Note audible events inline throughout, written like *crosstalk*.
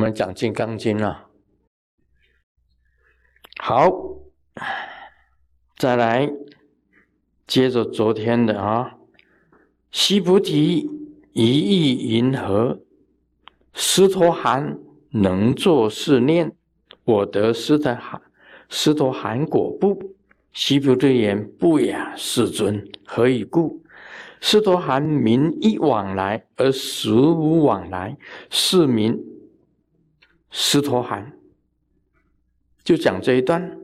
我们讲《金刚经》啊。好，再来接着昨天的啊，西菩提一意云何？斯陀含能作是念：我得斯陀含，斯陀含果不？西菩提言：不呀，世尊。何以故？斯陀含名一往来而实无往来，是名斯陀含。就讲这一段。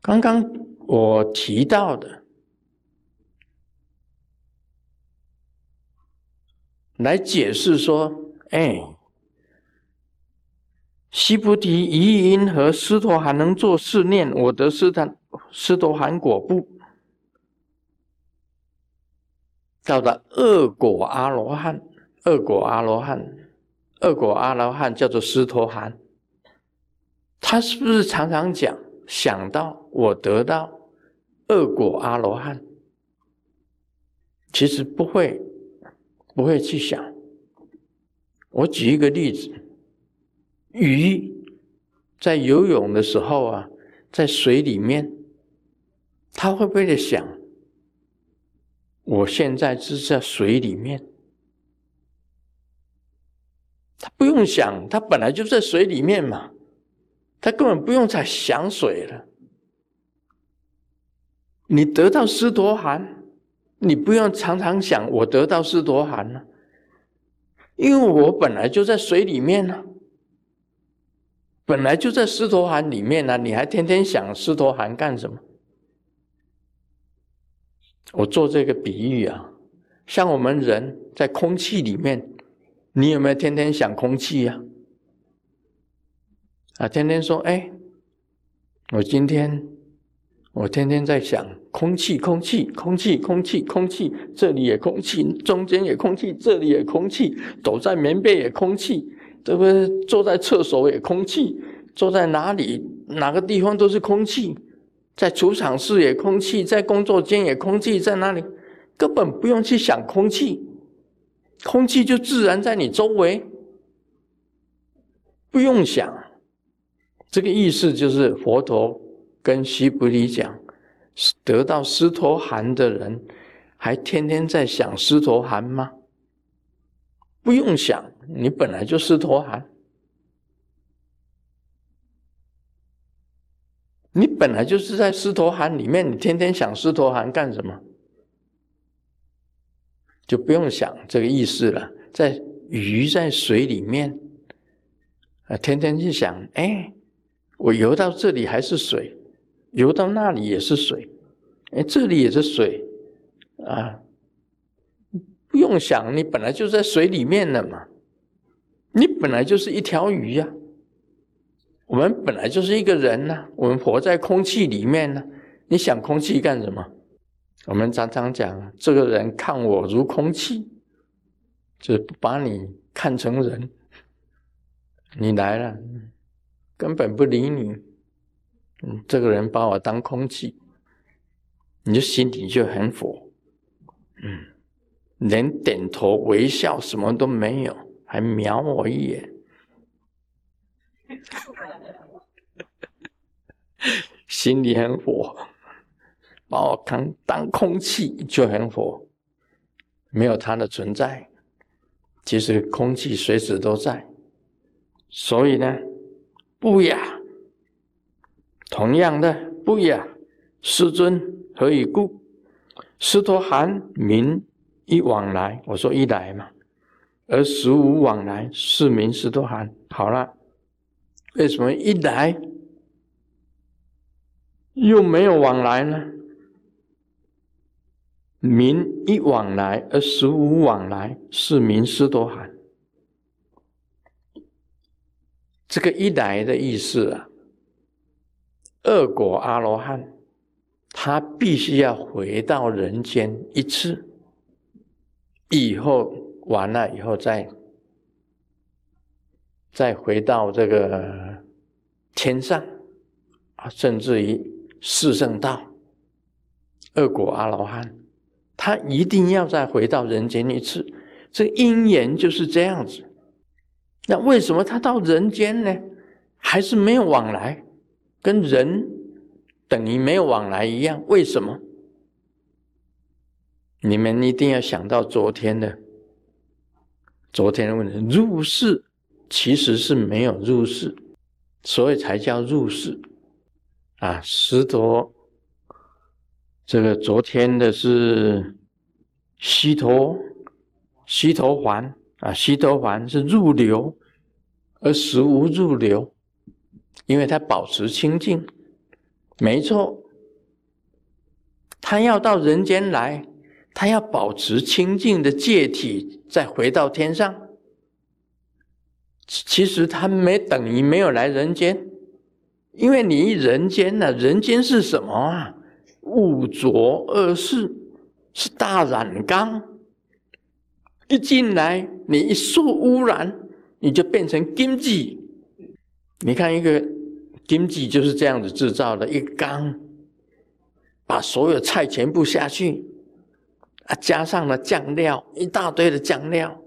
刚刚我提到的，来解释说，哎，西菩提一因和斯陀含能做试念，我得斯坦斯陀含果不？到达恶果阿罗汉，恶果阿罗汉，二果阿罗汉叫做斯陀含。他是不是常常讲想到我得到二果阿罗汉？其实不会，不会去想。我举一个例子：鱼在游泳的时候啊，在水里面，他会不会想？我现在是在水里面，他不用想，他本来就在水里面嘛，他根本不用再想水了。你得到斯陀含，你不用常常想我得到斯陀含了，因为我本来就在水里面呢，本来就在斯陀含里面呢，你还天天想斯陀含干什么？我做这个比喻啊，像我们人在空气里面，你有没有天天想空气呀？啊，天天说，哎，我今天我天天在想空气，空气，空气，空气，空气，这里也空气，中间也空气，这里也空气，躲在棉被也空气，对不对？坐在厕所也空气，坐在哪里哪个地方都是空气。在储藏室也空气，在工作间也空气，在哪里根本不用去想空气，空气就自然在你周围，不用想。这个意思就是佛陀跟西菩提讲，得到斯陀含的人，还天天在想斯陀含吗？不用想，你本来就斯陀含。你本来就是在狮驼含里面，你天天想狮驼含干什么？就不用想这个意思了。在鱼在水里面，啊，天天去想，哎，我游到这里还是水，游到那里也是水，哎，这里也是水，啊，不用想，你本来就在水里面了嘛，你本来就是一条鱼呀。我们本来就是一个人呐，我们活在空气里面呢。你想空气干什么？我们常常讲，这个人看我如空气，就是不把你看成人。你来了，根本不理你。嗯，这个人把我当空气，你就心里就很火。嗯，连点头微笑什么都没有，还瞄我一眼。*laughs* 心里很火，把我当当空气就很火，没有它的存在，其实空气随时都在，所以呢，不雅。同样的，不雅。师尊何以故？师陀含名一往来，我说一来嘛，而实无往来，是名师陀含。好了。为什么一来又没有往来呢？名一往来而实无往来，是名师多含。这个一来的意思啊，恶果阿罗汉他必须要回到人间一次，以后完了以后再。再回到这个天上啊，甚至于四圣道、恶果阿罗汉，他一定要再回到人间一次，这因缘就是这样子。那为什么他到人间呢？还是没有往来，跟人等于没有往来一样？为什么？你们一定要想到昨天的，昨天的问题：入世其实是没有入世，所以才叫入世。啊，十多，这个昨天的是西头，西头环啊，西头环是入流，而实无入流。因为他保持清净，没错，他要到人间来，他要保持清净的界体，再回到天上。其实他没等于没有来人间，因为你一人间呢，人间是什么啊？物浊恶世，是大染缸。一进来，你一受污染，你就变成金济。你看一个。经济就是这样子制造的，一缸，把所有菜全部下去，啊，加上了酱料，一大堆的酱料，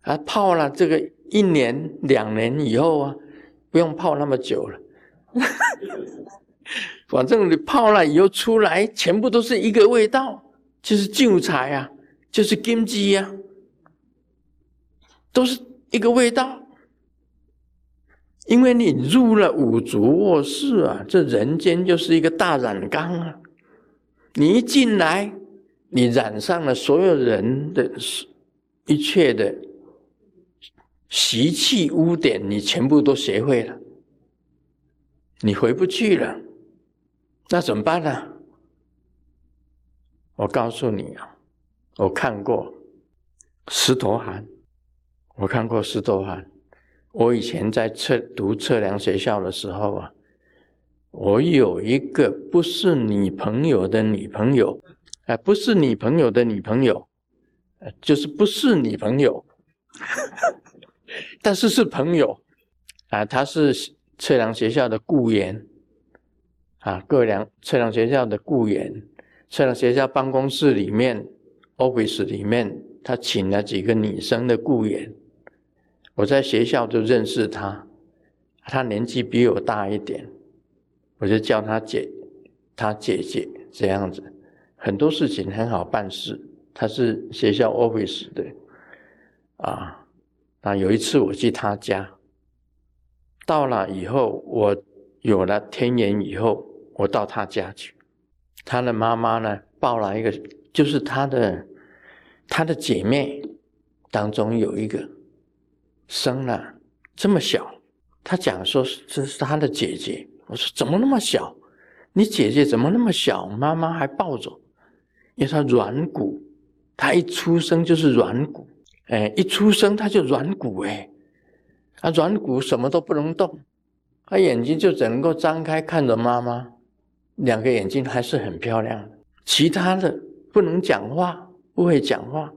啊，泡了这个一年两年以后啊，不用泡那么久了，*laughs* *laughs* 反正你泡了以后出来，全部都是一个味道，就是旧菜啊，就是金鸡呀，都是一个味道。因为你入了五浊卧室啊，这人间就是一个大染缸啊！你一进来，你染上了所有人的一切的习气污点，你全部都学会了，你回不去了，那怎么办呢？我告诉你啊，我看过石头寒，我看过石头寒。我以前在测读测量学校的时候啊，我有一个不是女朋友的女朋友，哎，不是女朋友的女朋友，就是不是女朋友，*laughs* 但是是朋友，啊，他是测量学校的雇员，啊，各量测量学校的雇员，测量学校办公室里面，office 里面，他请了几个女生的雇员。我在学校就认识他，他年纪比我大一点，我就叫他姐，他姐姐这样子，很多事情很好办事。他是学校 office 的，啊，那有一次我去他家，到了以后，我有了天眼以后，我到他家去，他的妈妈呢抱了一个，就是他的他的姐妹当中有一个。生了这么小，他讲说这是他的姐姐。我说怎么那么小？你姐姐怎么那么小？妈妈还抱着，因为她软骨，她一出生就是软骨，哎，一出生她就软骨，哎，啊，软骨什么都不能动，她眼睛就只能够张开看着妈妈，两个眼睛还是很漂亮的，其他的不能讲话，不会讲话，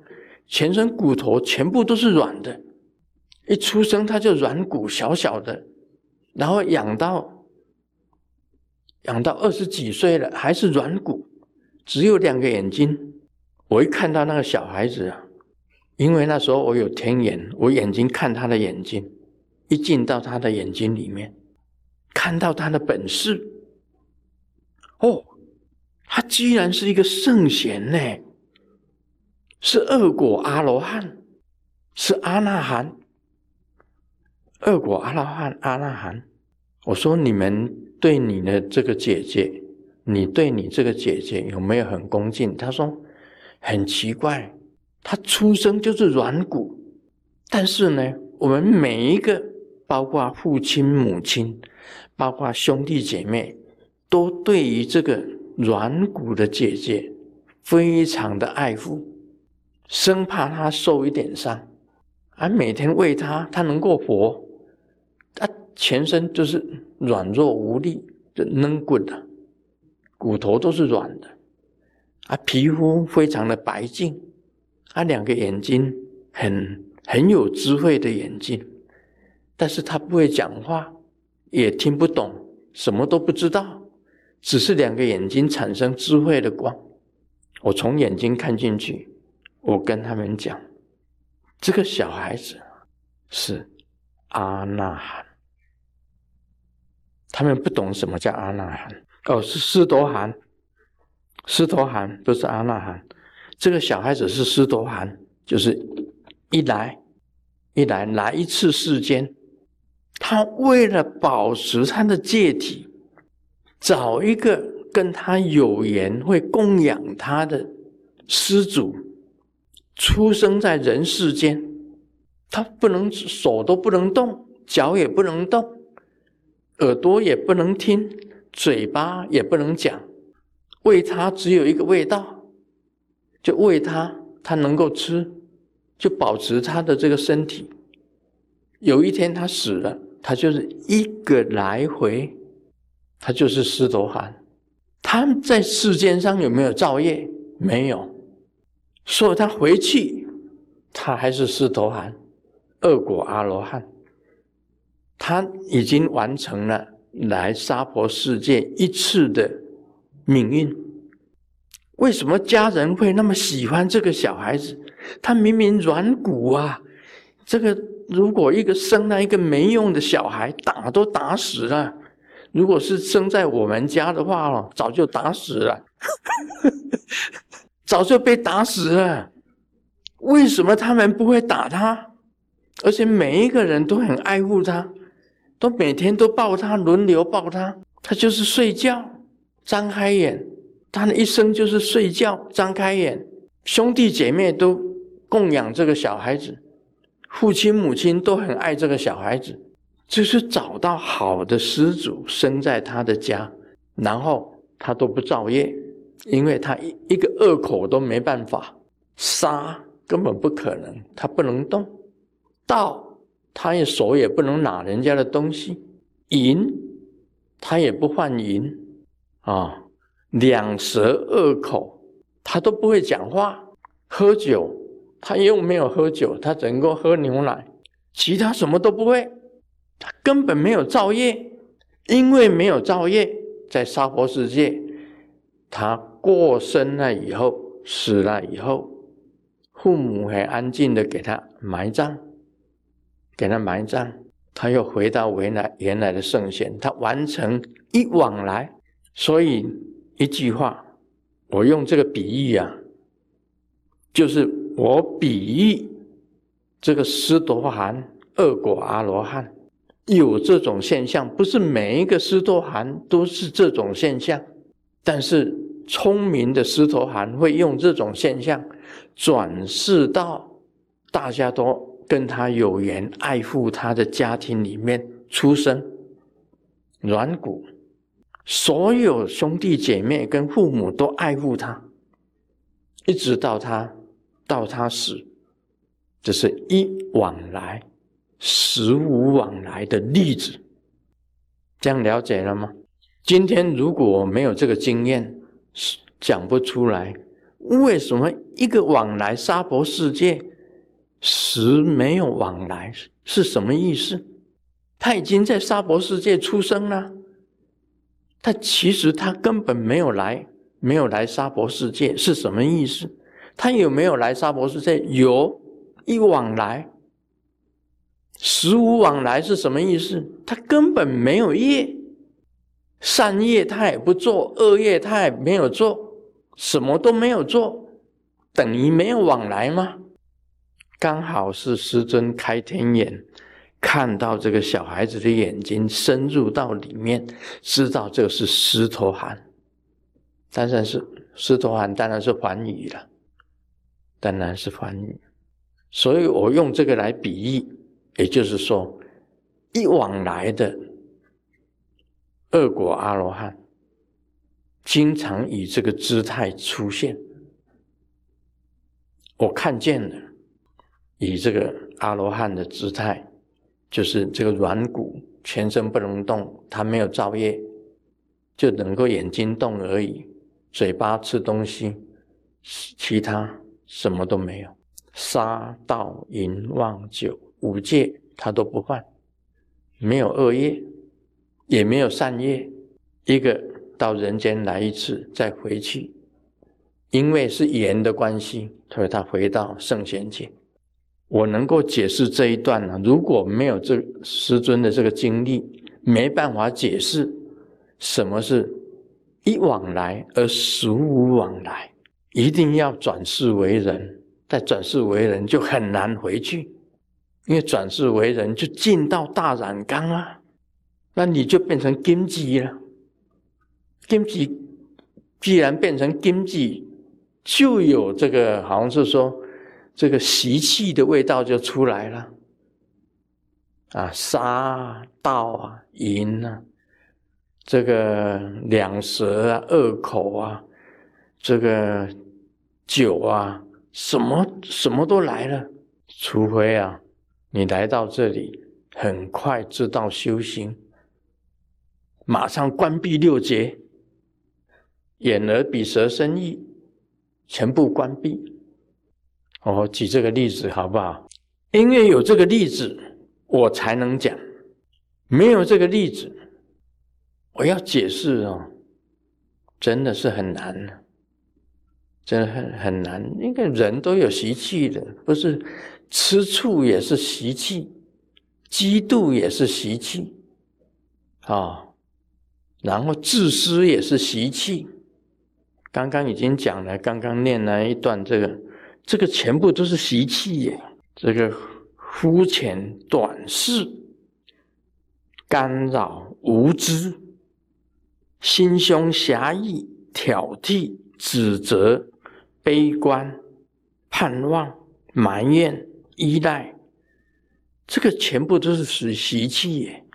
全身骨头全部都是软的。一出生他就软骨小小的，然后养到养到二十几岁了还是软骨，只有两个眼睛。我一看到那个小孩子啊，因为那时候我有天眼，我眼睛看他的眼睛，一进到他的眼睛里面，看到他的本事，哦，他居然是一个圣贤呢，是恶果阿罗汉，是阿那含。恶果阿罗汉、阿那含，我说你们对你的这个姐姐，你对你这个姐姐有没有很恭敬？他说很奇怪，她出生就是软骨，但是呢，我们每一个，包括父亲、母亲，包括兄弟姐妹，都对于这个软骨的姐姐非常的爱护，生怕她受一点伤，而每天喂她，她能够活。她全身就是软弱无力，就嫩骨的，骨头都是软的，啊，皮肤非常的白净，啊，两个眼睛很很有智慧的眼睛，但是他不会讲话，也听不懂，什么都不知道，只是两个眼睛产生智慧的光。我从眼睛看进去，我跟他们讲，这个小孩子是阿那含。他们不懂什么叫阿那含哦，是斯多含，斯多含不是阿那含。这个小孩子是斯多含，就是一来一来来一次世间，他为了保持他的戒体，找一个跟他有缘会供养他的施主，出生在人世间，他不能手都不能动，脚也不能动。耳朵也不能听，嘴巴也不能讲，喂他只有一个味道，就喂他，他能够吃，就保持他的这个身体。有一天他死了，他就是一个来回，他就是狮头寒。他在世间上有没有造业？没有，所以他回去，他还是狮头寒，恶果阿罗汉。他已经完成了来娑婆世界一次的命运。为什么家人会那么喜欢这个小孩子？他明明软骨啊！这个如果一个生了一个没用的小孩，打都打死了。如果是生在我们家的话哦，早就打死了，*laughs* 早就被打死了。为什么他们不会打他？而且每一个人都很爱护他。都每天都抱他，轮流抱他。他就是睡觉，张开眼，他的一生就是睡觉，张开眼。兄弟姐妹都供养这个小孩子，父亲母亲都很爱这个小孩子，就是找到好的施主生在他的家，然后他都不造业，因为他一一个恶口都没办法杀，根本不可能，他不能动，道。他也手也不能拿人家的东西，银他也不换银啊，两舌恶口，他都不会讲话。喝酒他又没有喝酒，他只能够喝牛奶，其他什么都不会。他根本没有造业，因为没有造业，在娑婆世界，他过生了以后，死了以后，父母很安静的给他埋葬。给他埋葬，他又回到原来原来的圣贤，他完成一往来。所以一句话，我用这个比喻啊，就是我比喻这个斯多含恶果阿罗汉有这种现象，不是每一个斯多含都是这种现象，但是聪明的斯陀含会用这种现象转世到大家都。跟他有缘，爱护他的家庭里面出生，软骨，所有兄弟姐妹跟父母都爱护他，一直到他到他死，这是一往来十无往来的例子。这样了解了吗？今天如果没有这个经验，讲不出来为什么一个往来沙婆世界。十没有往来是什么意思？他已经在沙婆世界出生了，他其实他根本没有来，没有来沙婆世界是什么意思？他有没有来沙婆世界？有，一往来，十无往来是什么意思？他根本没有业，善业他也不做，恶业他也没有做，什么都没有做，等于没有往来吗？刚好是师尊开天眼，看到这个小孩子的眼睛深入到里面，知道这是石头寒。当然是石头寒，当然是梵语了，当然是梵语。所以我用这个来比喻，也就是说，一往来的恶果阿罗汉，经常以这个姿态出现，我看见了。以这个阿罗汉的姿态，就是这个软骨，全身不能动，他没有造业，就能够眼睛动而已，嘴巴吃东西，其他什么都没有。杀盗淫妄酒五戒他都不犯，没有恶业，也没有善业，一个到人间来一次再回去，因为是缘的关系，所以他回到圣贤界。我能够解释这一段呢？如果没有这师尊的这个经历，没办法解释什么是一往来而十无往来，一定要转世为人，再转世为人就很难回去，因为转世为人就进到大染缸啊，那你就变成金鸡了。金鸡既然变成金鸡，就有这个好像是说。这个习气的味道就出来了，啊，杀盗啊，淫啊，这个两舌啊，恶口啊，这个酒啊，什么什么都来了。除非啊，你来到这里，很快知道修行，马上关闭六节，眼耳鼻舌身意，全部关闭。我举这个例子好不好？因为有这个例子，我才能讲；没有这个例子，我要解释哦，真的是很难，真的很很难。因为人都有习气的，不是吃醋也是习气，嫉妒也是习气，啊，然后自私也是习气。刚刚已经讲了，刚刚念了一段这个。这个全部都是习气耶，这个肤浅短视、干扰无知、心胸狭义、挑剔、指责、悲观、盼望、埋怨、依赖，这个全部都是属习气耶。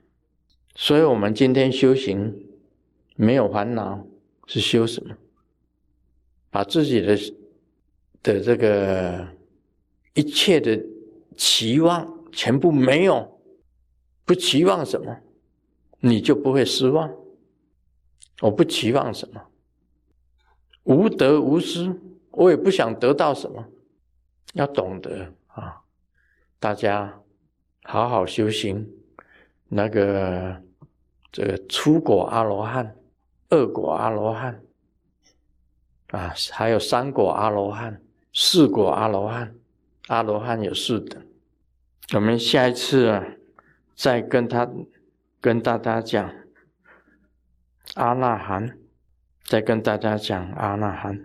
所以，我们今天修行没有烦恼，是修什么？把自己的。的这个一切的期望全部没有，不期望什么，你就不会失望。我不期望什么，无得无失，我也不想得到什么。要懂得啊，大家好好修行。那个这个初果阿罗汉、二果阿罗汉啊，还有三果阿罗汉。四果阿罗汉，阿罗汉有四等。我们下一次啊，再跟他跟大家讲阿那含，再跟大家讲阿那含。